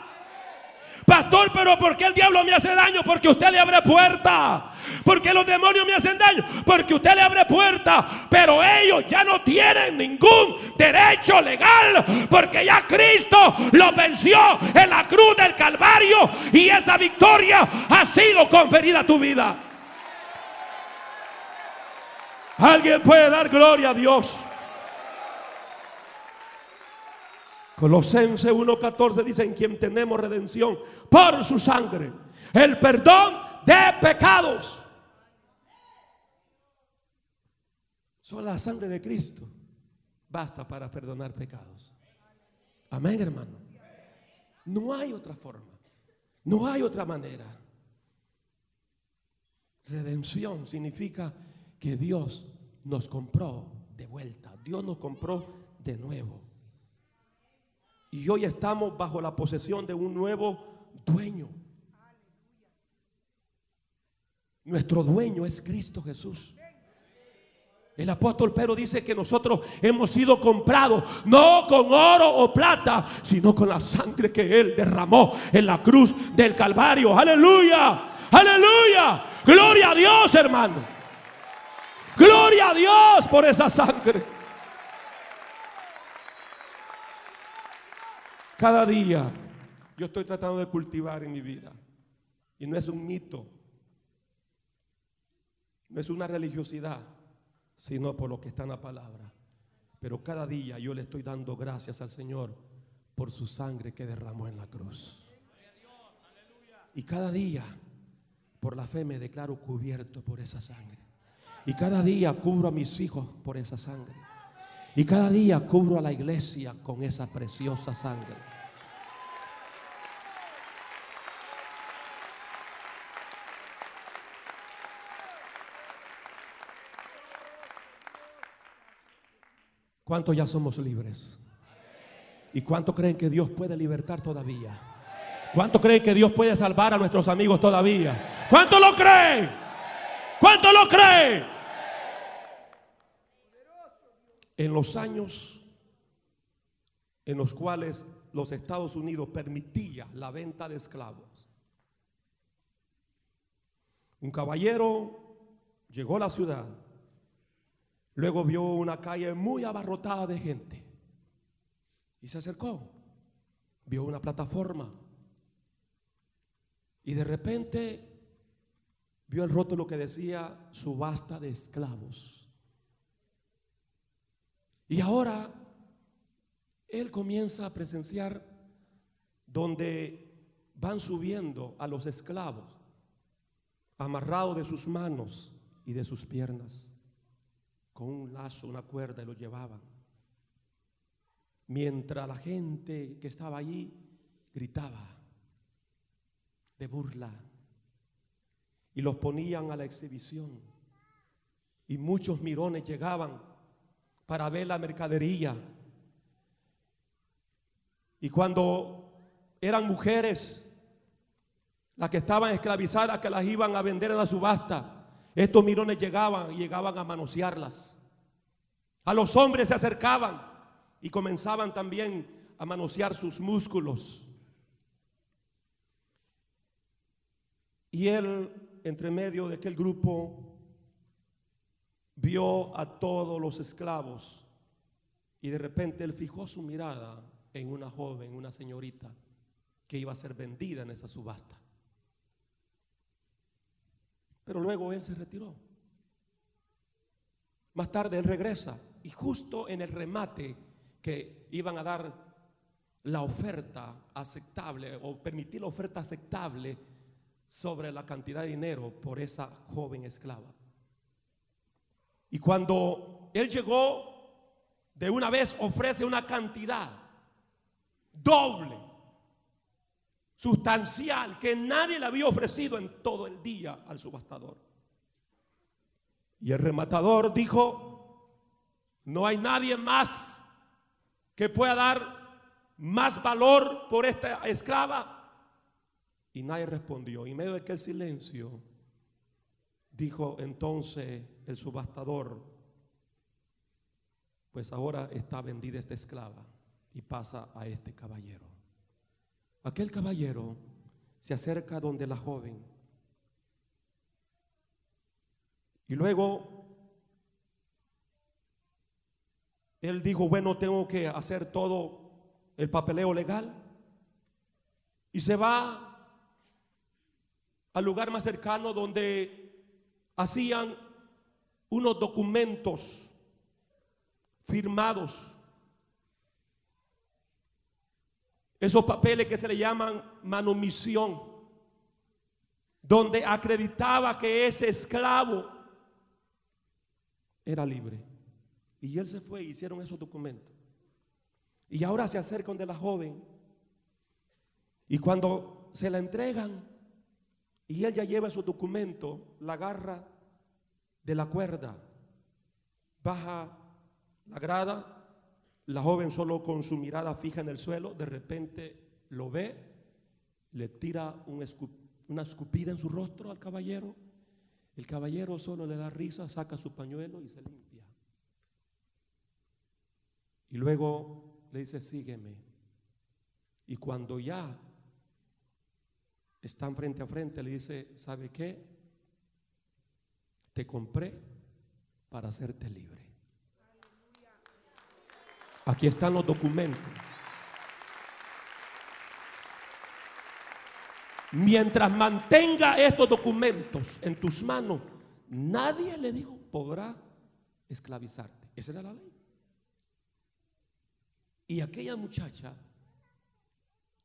Pastor, pero ¿por qué el diablo me hace daño? Porque usted le abre puerta. Porque los demonios me hacen daño. Porque usted le abre puerta. Pero ellos ya no tienen ningún derecho legal. Porque ya Cristo lo venció en la cruz del Calvario. Y esa victoria ha sido conferida a tu vida. Alguien puede dar gloria a Dios. Colosenses 1:14 dice en quien tenemos redención por su sangre, el perdón de pecados. Solo la sangre de Cristo basta para perdonar pecados. Amén, hermano. No hay otra forma. No hay otra manera. Redención significa que Dios nos compró de vuelta. Dios nos compró de nuevo. Y hoy estamos bajo la posesión de un nuevo dueño. Nuestro dueño es Cristo Jesús. El apóstol Pedro dice que nosotros hemos sido comprados no con oro o plata, sino con la sangre que Él derramó en la cruz del Calvario. Aleluya, aleluya. Gloria a Dios, hermano. Gloria a Dios por esa sangre. Cada día yo estoy tratando de cultivar en mi vida. Y no es un mito, no es una religiosidad, sino por lo que está en la palabra. Pero cada día yo le estoy dando gracias al Señor por su sangre que derramó en la cruz. Y cada día, por la fe, me declaro cubierto por esa sangre. Y cada día cubro a mis hijos por esa sangre. Y cada día cubro a la iglesia con esa preciosa sangre. ¿Cuántos ya somos libres? ¿Y cuántos creen que Dios puede libertar todavía? ¿Cuántos creen que Dios puede salvar a nuestros amigos todavía? ¿Cuántos lo creen? ¿Cuántos lo creen? En los años en los cuales los Estados Unidos permitía la venta de esclavos, un caballero llegó a la ciudad, luego vio una calle muy abarrotada de gente y se acercó, vio una plataforma y de repente vio el rótulo que decía subasta de esclavos. Y ahora él comienza a presenciar donde van subiendo a los esclavos, amarrados de sus manos y de sus piernas, con un lazo, una cuerda, y lo llevaban. Mientras la gente que estaba allí gritaba de burla y los ponían a la exhibición. Y muchos mirones llegaban para ver la mercadería. Y cuando eran mujeres las que estaban esclavizadas, que las iban a vender en la subasta, estos mirones llegaban y llegaban a manosearlas. A los hombres se acercaban y comenzaban también a manosear sus músculos. Y él, entre medio de aquel grupo, vio a todos los esclavos y de repente él fijó su mirada en una joven, una señorita, que iba a ser vendida en esa subasta. Pero luego él se retiró. Más tarde él regresa y justo en el remate que iban a dar la oferta aceptable o permitir la oferta aceptable sobre la cantidad de dinero por esa joven esclava. Y cuando él llegó, de una vez ofrece una cantidad doble, sustancial, que nadie le había ofrecido en todo el día al subastador. Y el rematador dijo, no hay nadie más que pueda dar más valor por esta esclava y nadie respondió. Y en medio de aquel silencio, dijo entonces el subastador, pues ahora está vendida esta esclava y pasa a este caballero. Aquel caballero se acerca donde la joven. Y luego él dijo, bueno, tengo que hacer todo el papeleo legal. Y se va al lugar más cercano donde hacían unos documentos firmados. Esos papeles que se le llaman manumisión, donde acreditaba que ese esclavo era libre. Y él se fue y hicieron esos documentos. Y ahora se acercan de la joven. Y cuando se la entregan, y él ya lleva su documento, la agarra de la cuerda, baja la grada, la joven solo con su mirada fija en el suelo, de repente lo ve, le tira una escupida en su rostro al caballero, el caballero solo le da risa, saca su pañuelo y se limpia. Y luego le dice, sígueme. Y cuando ya están frente a frente, le dice, ¿sabe qué? Te compré para hacerte libre. Aquí están los documentos. Mientras mantenga estos documentos en tus manos, nadie le dijo podrá esclavizarte. Esa era la ley. Y aquella muchacha,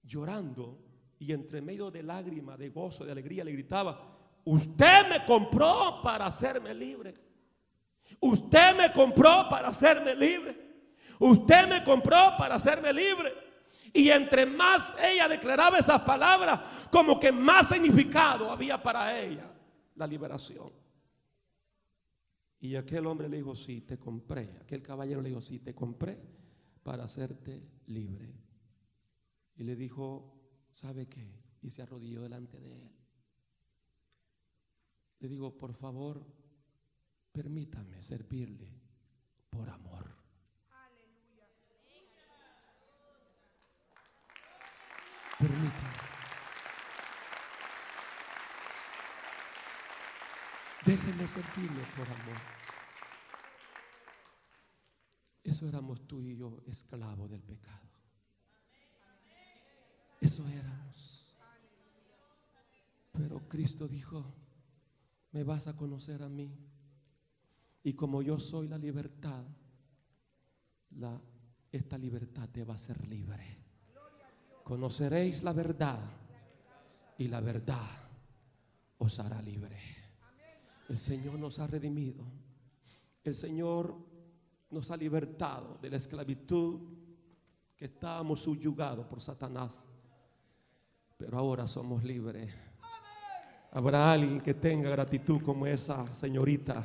llorando, y entre medio de lágrimas, de gozo, de alegría, le gritaba, usted me compró para hacerme libre. Usted me compró para hacerme libre. Usted me compró para hacerme libre. Y entre más ella declaraba esas palabras, como que más significado había para ella la liberación. Y aquel hombre le dijo, sí, te compré. Aquel caballero le dijo, sí, te compré para hacerte libre. Y le dijo, ¿sabe qué? Y se arrodilló delante de él. Le digo, por favor, permítame servirle por amor. Permítame. Déjeme servirle por amor. Eso éramos tú y yo, esclavos del pecado. Eso éramos. Pero Cristo dijo, me vas a conocer a mí. Y como yo soy la libertad, la, esta libertad te va a hacer libre. Conoceréis la verdad y la verdad os hará libre. El Señor nos ha redimido. El Señor nos ha libertado de la esclavitud que estábamos subyugados por Satanás. Pero ahora somos libres. Habrá alguien que tenga gratitud como esa señorita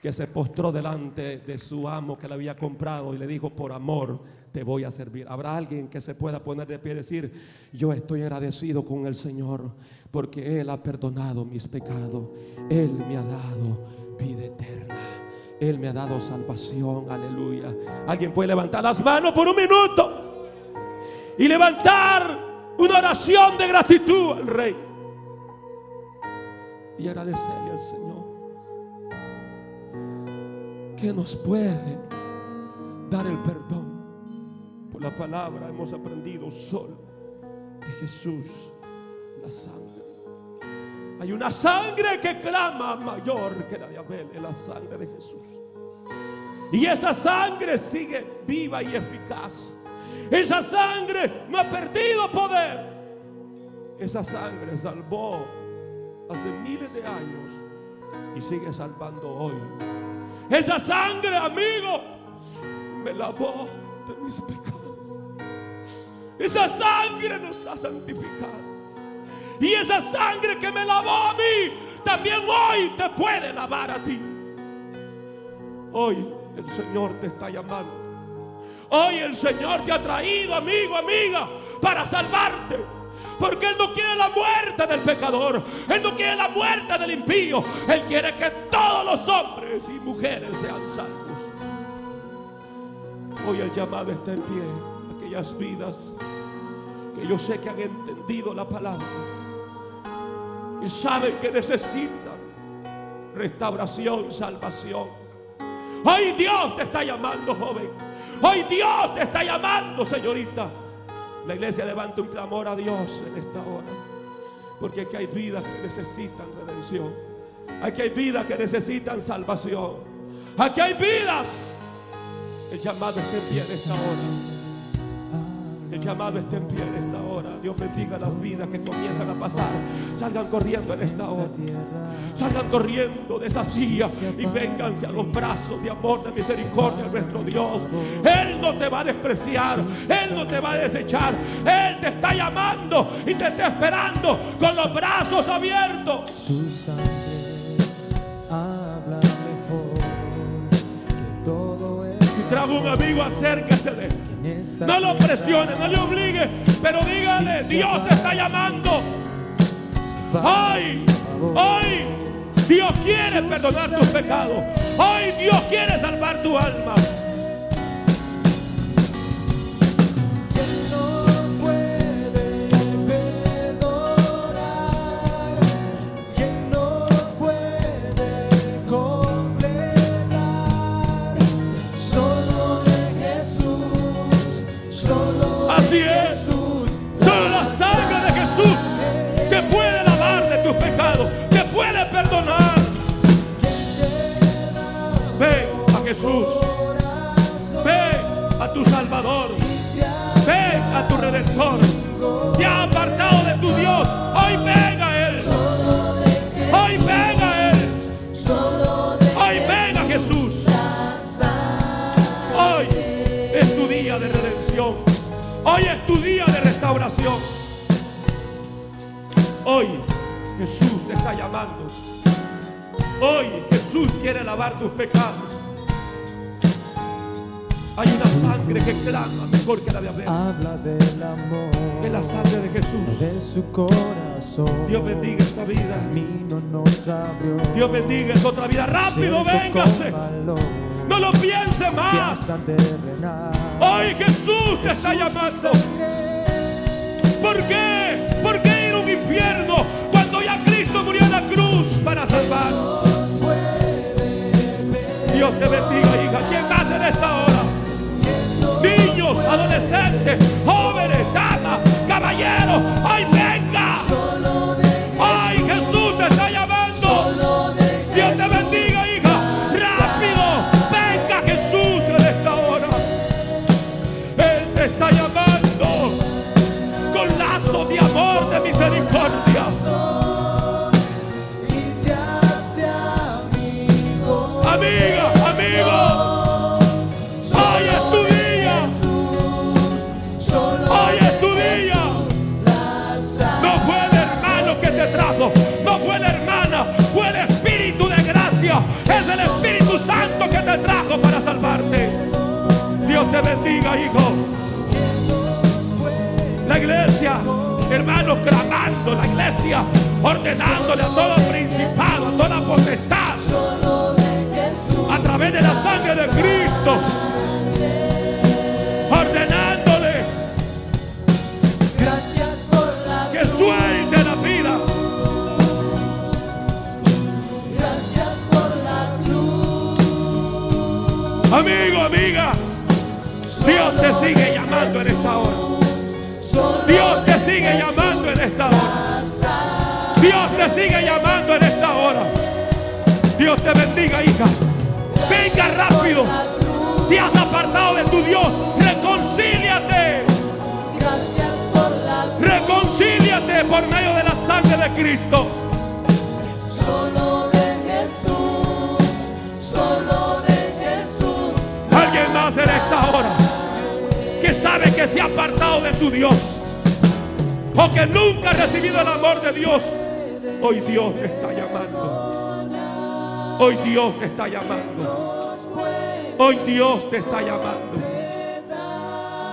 que se postró delante de su amo que la había comprado y le dijo, por amor te voy a servir. Habrá alguien que se pueda poner de pie y decir, yo estoy agradecido con el Señor porque Él ha perdonado mis pecados. Él me ha dado vida eterna. Él me ha dado salvación. Aleluya. Alguien puede levantar las manos por un minuto y levantar una oración de gratitud al Rey. Y agradecerle al Señor que nos puede dar el perdón. Por la palabra hemos aprendido solo de Jesús la sangre. Hay una sangre que clama mayor que la de Abel, es la sangre de Jesús. Y esa sangre sigue viva y eficaz. Esa sangre no ha perdido poder. Esa sangre salvó hace miles de años y sigue salvando hoy. Esa sangre, amigo, me lavó de mis pecados. Esa sangre nos ha santificado. Y esa sangre que me lavó a mí, también hoy te puede lavar a ti. Hoy el Señor te está llamando. Hoy el Señor te ha traído, amigo, amiga, para salvarte. Porque Él no quiere la muerte del pecador. Él no quiere la muerte del impío. Él quiere que todos los hombres y mujeres sean salvos. Hoy el llamado está en pie. Aquellas vidas que yo sé que han entendido la palabra. Que saben que necesitan restauración, salvación. Hoy Dios te está llamando, joven. Hoy Dios te está llamando, señorita. La iglesia levanta un clamor a Dios en esta hora. Porque aquí hay vidas que necesitan redención. Aquí hay vidas que necesitan salvación. Aquí hay vidas. El llamado está en pie en esta hora. El llamado está en pie en esta hora. Dios bendiga las vidas que comienzan a pasar. Salgan corriendo en esta hora. Salgan corriendo de esa silla y vénganse a los brazos de amor, de misericordia de nuestro Dios. Él no te va a despreciar. Él no te va a desechar. Él te está llamando y te está esperando con los brazos abiertos. Tu sangre habla mejor que todo Si trajo un amigo, acérquese de él. No lo presione, no le obligue, pero dígale, Dios te está llamando. Hoy, hoy, Dios quiere perdonar tus pecados. Hoy Dios quiere salvar tu alma. Jesús. Ve a tu Salvador. Ve a tu Redentor. Te ha apartado de tu Dios. Hoy ven a Él. Hoy ven a Él. Hoy ven a Jesús. Hoy es tu día de redención. Hoy es tu día de restauración. Hoy Jesús te está llamando. Hoy Jesús quiere lavar tus pecados. Hay una sangre que clama mejor que la de Abel. Habla del amor Es la sangre de Jesús. de su corazón. Dios bendiga esta vida. Camino nos abrió. Dios bendiga esta otra vida. Rápido, véngase. No lo piense más. Hoy Jesús te está llamando. ¿Por qué? ¿Por qué ir a un infierno cuando ya Cristo murió en la cruz para salvar? Dios te bendiga, hija. ¿Quién más en esta hora? Adolescentes, jóvenes, damas, caballeros. ¡Ay,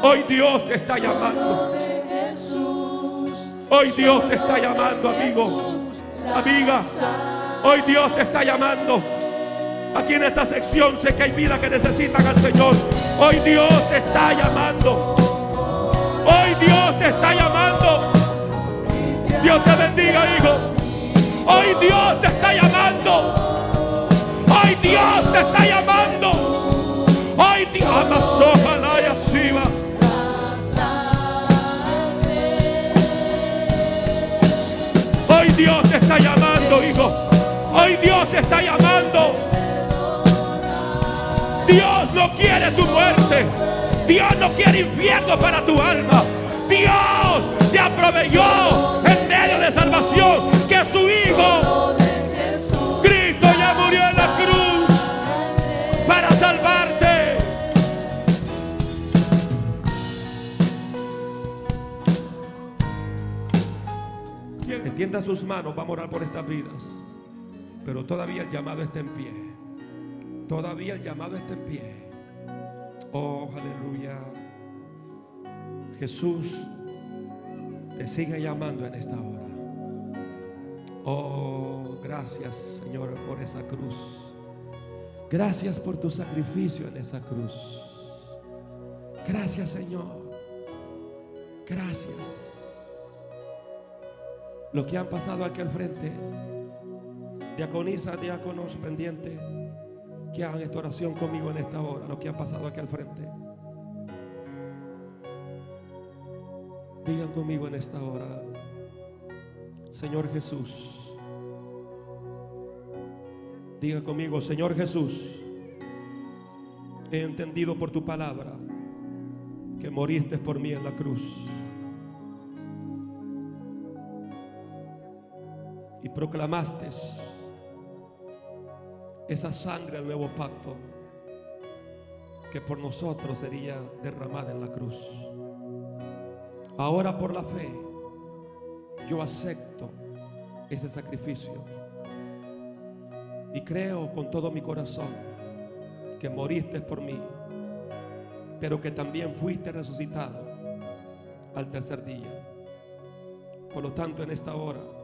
Hoy Dios te está llamando. Hoy Dios te está llamando, amigo. Amiga. Hoy Dios te está llamando. Aquí en esta sección sé que hay vidas que necesitan al Señor. Hoy Dios te está llamando. Hoy Dios te está llamando. Dios te bendiga, hijo. Hoy Dios te está llamando. Hoy Dios te está llamando. Hoy Dios ojalá está llamando, hijo. Hoy Dios te está llamando. Dios no quiere tu muerte. Dios no quiere infierno para tu alma. Dios te aproveyó en medio de salvación que su Hijo, extienda sus manos, vamos a orar por estas vidas. Pero todavía el llamado está en pie. Todavía el llamado está en pie. Oh, aleluya. Jesús te sigue llamando en esta hora. Oh, gracias Señor por esa cruz. Gracias por tu sacrificio en esa cruz. Gracias Señor. Gracias. Lo que han pasado aquí al frente. Diaconisa, diáconos pendientes que hagan esta oración conmigo en esta hora, lo que han pasado aquí al frente. Digan conmigo en esta hora, Señor Jesús. Diga conmigo, Señor Jesús, he entendido por tu palabra que moriste por mí en la cruz. Proclamaste esa sangre del nuevo pacto que por nosotros sería derramada en la cruz. Ahora por la fe yo acepto ese sacrificio. Y creo con todo mi corazón que moriste por mí, pero que también fuiste resucitado al tercer día. Por lo tanto, en esta hora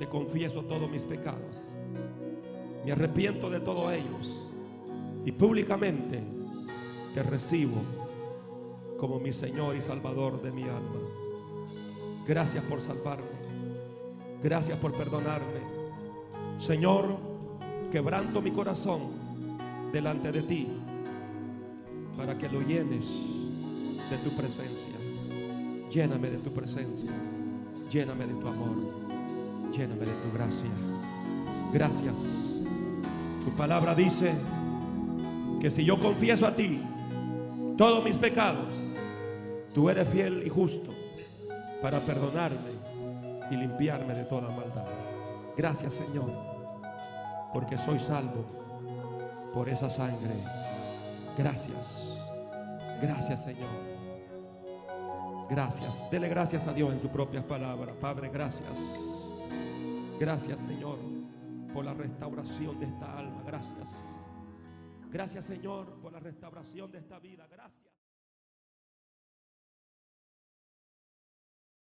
te confieso todos mis pecados. Me arrepiento de todos ellos y públicamente te recibo como mi Señor y Salvador de mi alma. Gracias por salvarme. Gracias por perdonarme. Señor, quebranto mi corazón delante de ti para que lo llenes de tu presencia. Lléname de tu presencia. Lléname de tu amor. Lléname de tu gracia. Gracias. Tu palabra dice que si yo confieso a ti todos mis pecados, tú eres fiel y justo para perdonarme y limpiarme de toda maldad. Gracias Señor, porque soy salvo por esa sangre. Gracias. Gracias Señor. Gracias. Dele gracias a Dios en sus propias palabras. Padre, gracias. Gracias Señor por la restauración de esta alma. Gracias. Gracias Señor por la restauración de esta vida. Gracias.